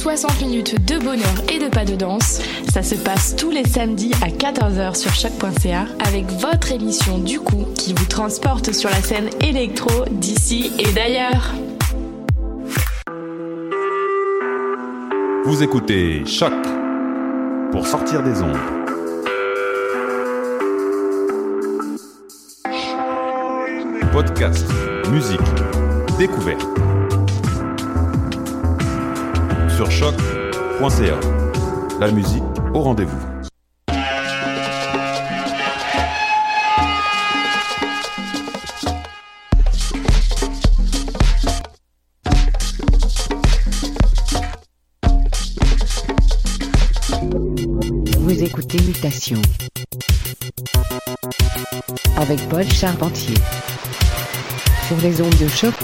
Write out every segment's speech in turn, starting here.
60 minutes de bonheur et de pas de danse. Ça se passe tous les samedis à 14h sur choc.ca avec votre émission du coup qui vous transporte sur la scène électro d'ici et d'ailleurs. Vous écoutez Choc pour sortir des ondes. Podcast, musique, découverte. Sur. La musique au rendez-vous. Vous écoutez Mutation avec Paul Charpentier sur les ondes de choc.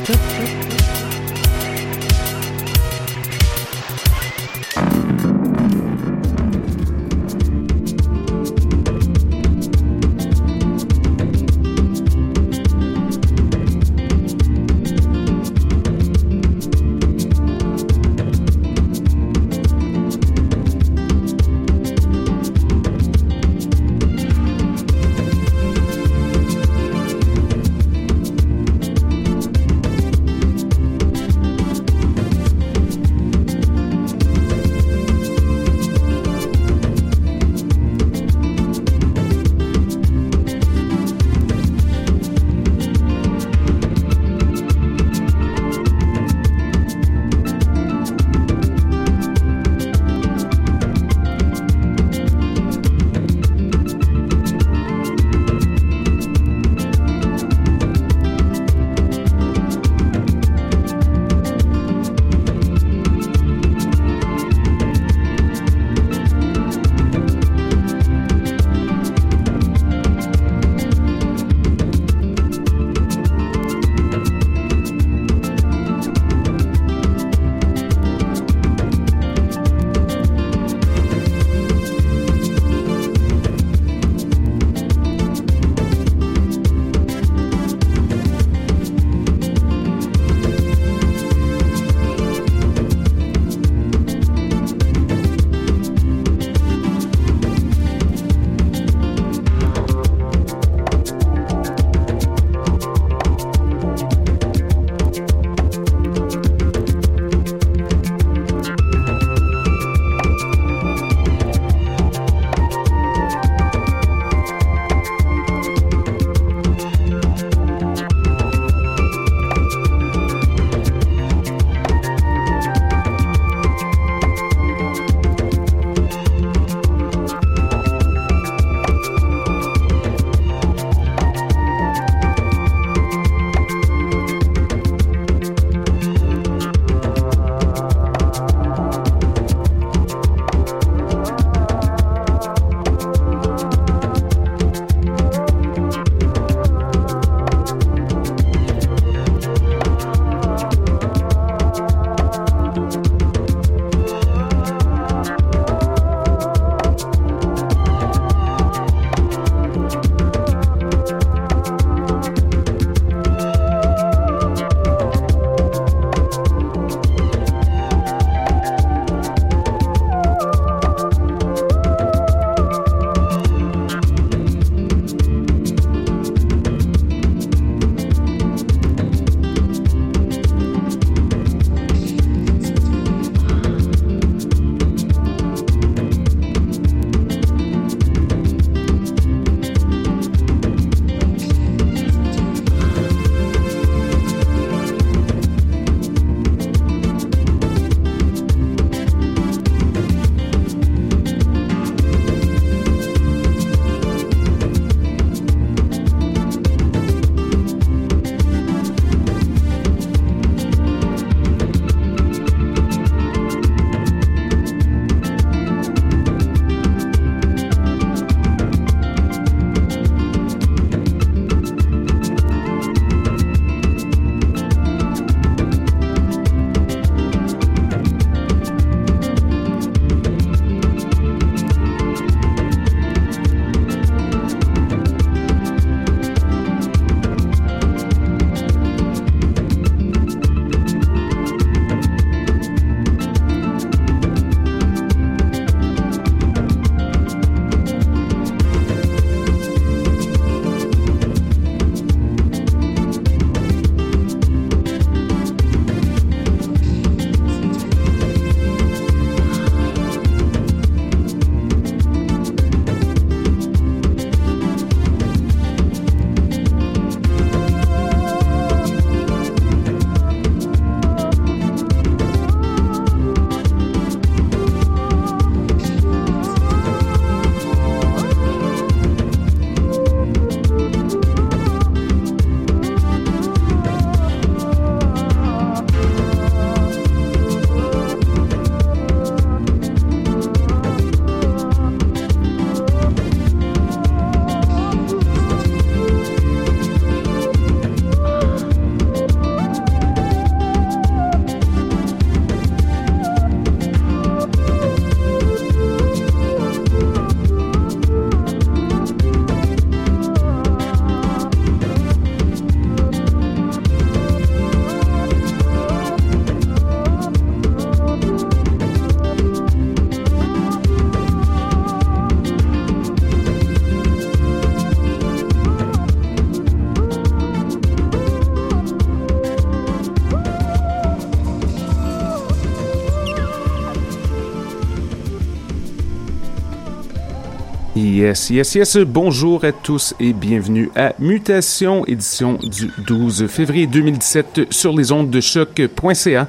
Yes, yes, yes. Bonjour à tous et bienvenue à Mutation, édition du 12 février 2017 sur les ondes de choc.ca.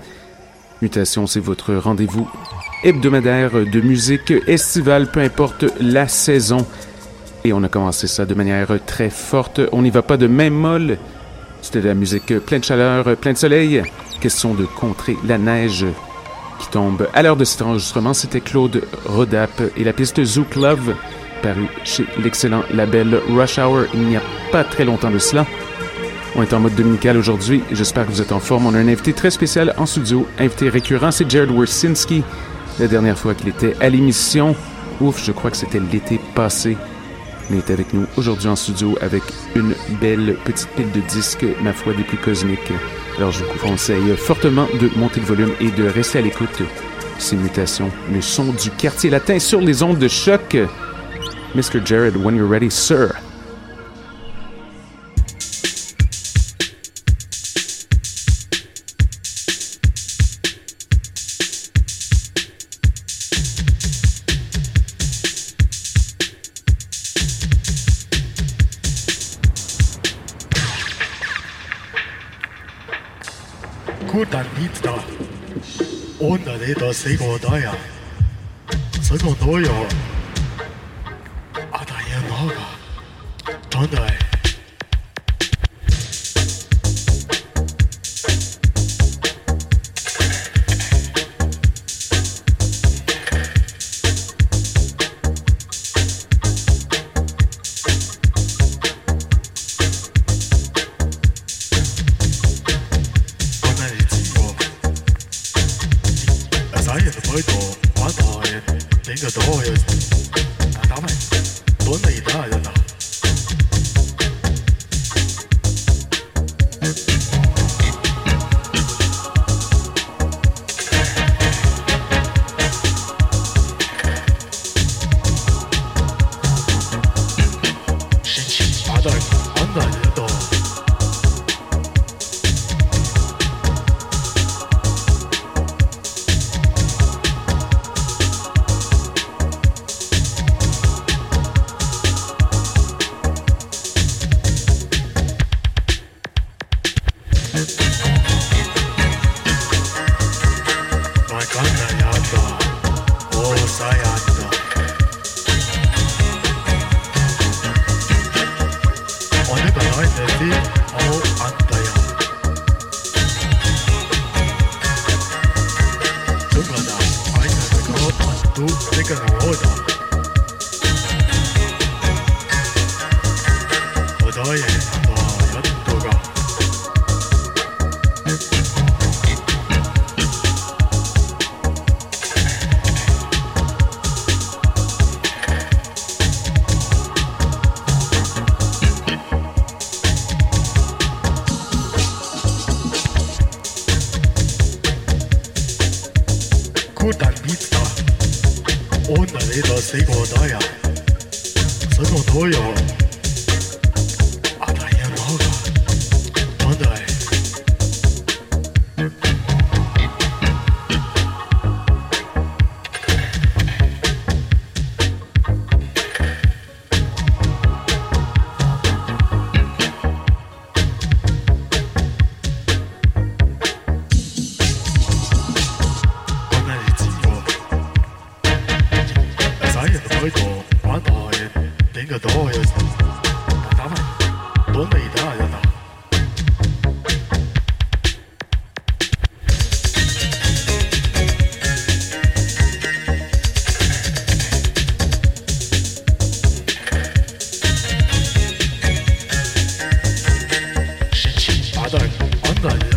Mutation, c'est votre rendez-vous hebdomadaire de musique estivale, peu importe la saison. Et on a commencé ça de manière très forte. On n'y va pas de même molle. C'était de la musique pleine de chaleur, plein de soleil. Question de contrer la neige qui tombe. À l'heure de cet enregistrement, c'était Claude Rodap et la piste Zouk Love, parue chez l'excellent label Rush Hour il n'y a pas très longtemps de cela. On est en mode dominical aujourd'hui. J'espère que vous êtes en forme. On a un invité très spécial en studio. Invité récurrent, c'est Jared Wersinski. La dernière fois qu'il était à l'émission, ouf, je crois que c'était l'été passé. Mais il est avec nous aujourd'hui en studio avec une belle petite pile de disques, ma foi, des plus cosmiques. Alors je vous conseille fortement de monter le volume et de rester à l'écoute. Ces mutations, le son du quartier latin sur les ondes de choc. Mr. Jared, when you're ready, sir. 働き案ね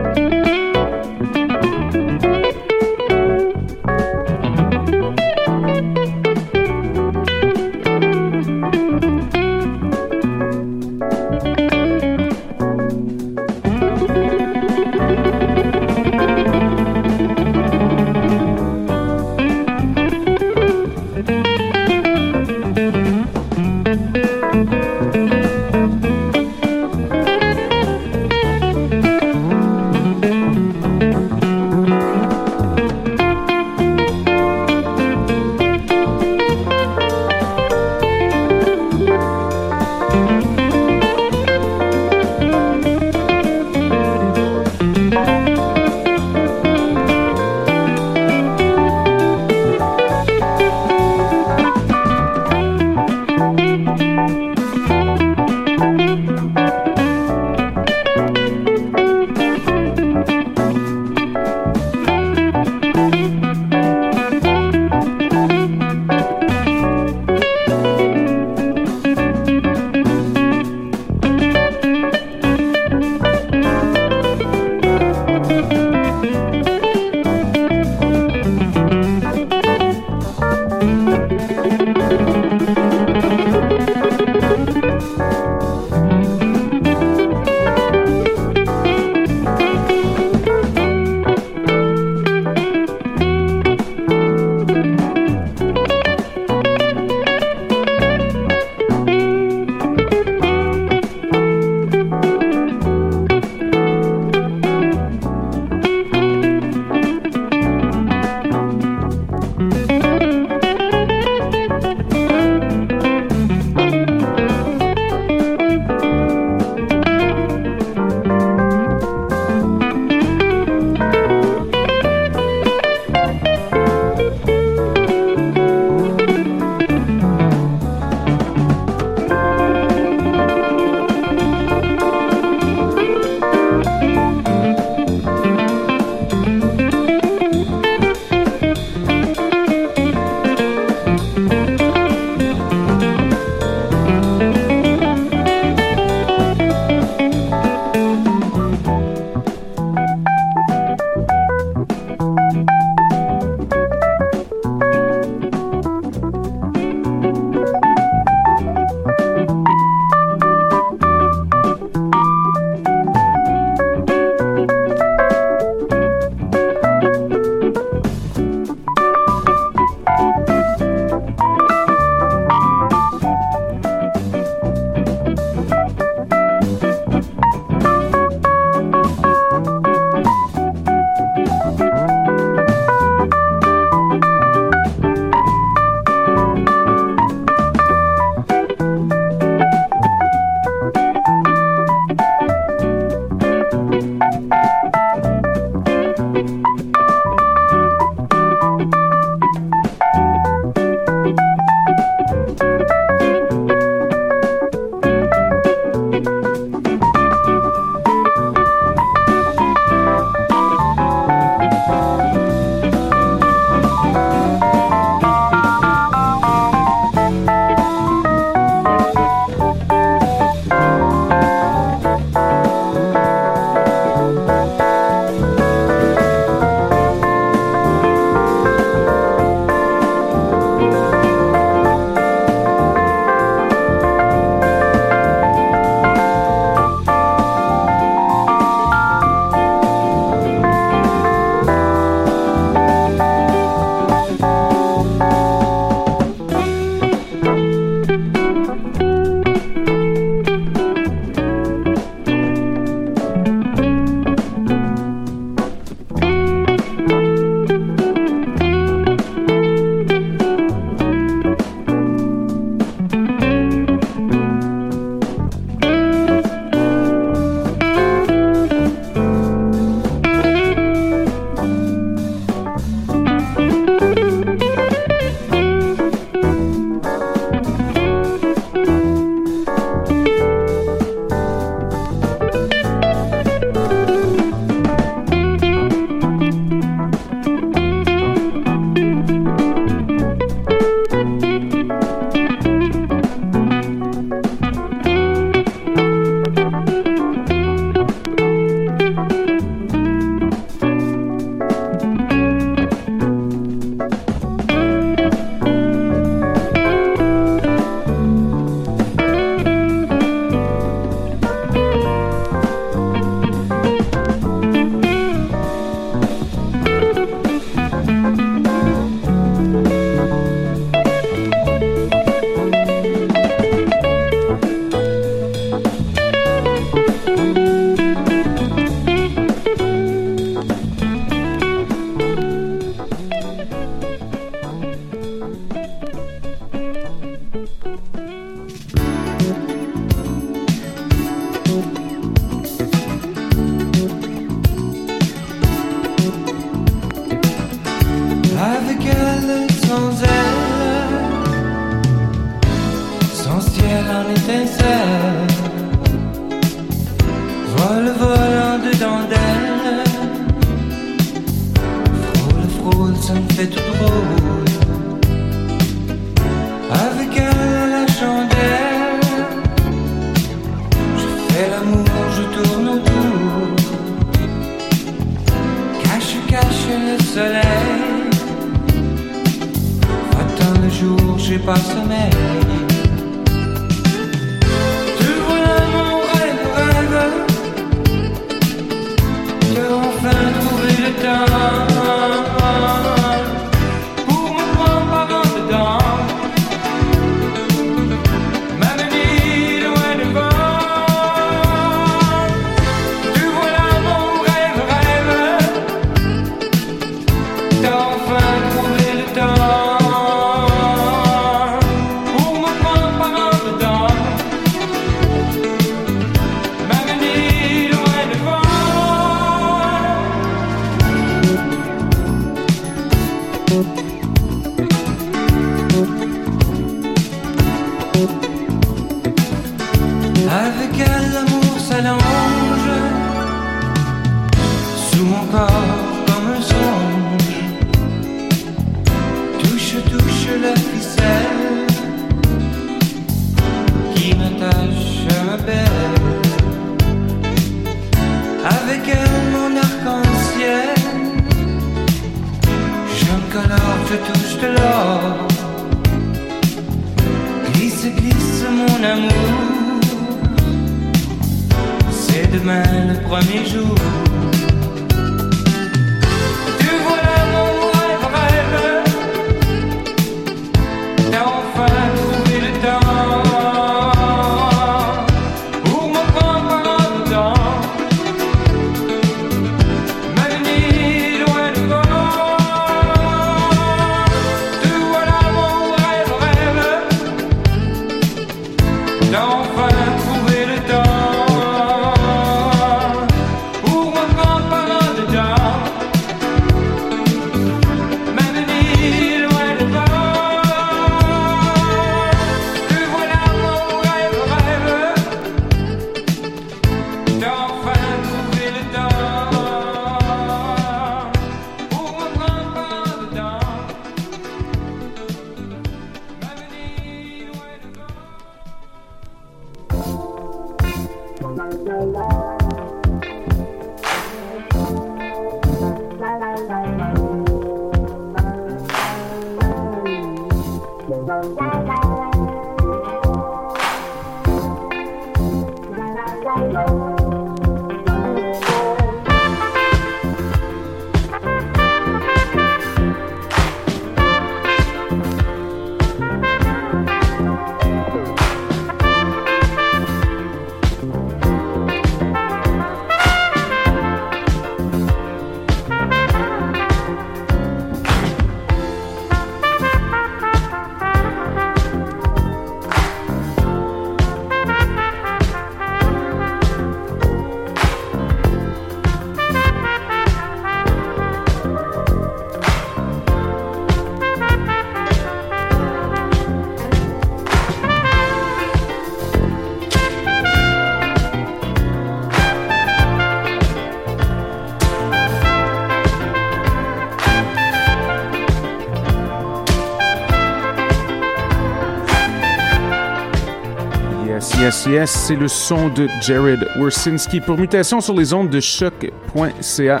Yes, yes, c'est le son de Jared Wersinski pour mutation sur les ondes de choc.ca.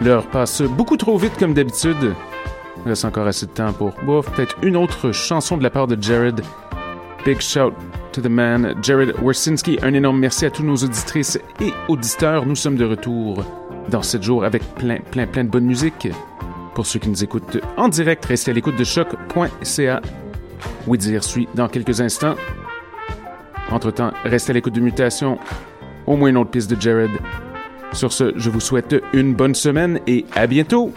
L'heure passe beaucoup trop vite comme d'habitude. Il reste encore assez de temps pour bof, peut-être une autre chanson de la part de Jared. Big shout to the man, Jared Wersinski. Un énorme merci à tous nos auditrices et auditeurs. Nous sommes de retour dans 7 jours avec plein, plein, plein de bonne musique. Pour ceux qui nous écoutent en direct, restez à l'écoute de choc.ca. Oui, dire suit dans quelques instants. Entre-temps, restez à l'écoute de Mutation. Au moins une autre piste de Jared. Sur ce, je vous souhaite une bonne semaine et à bientôt!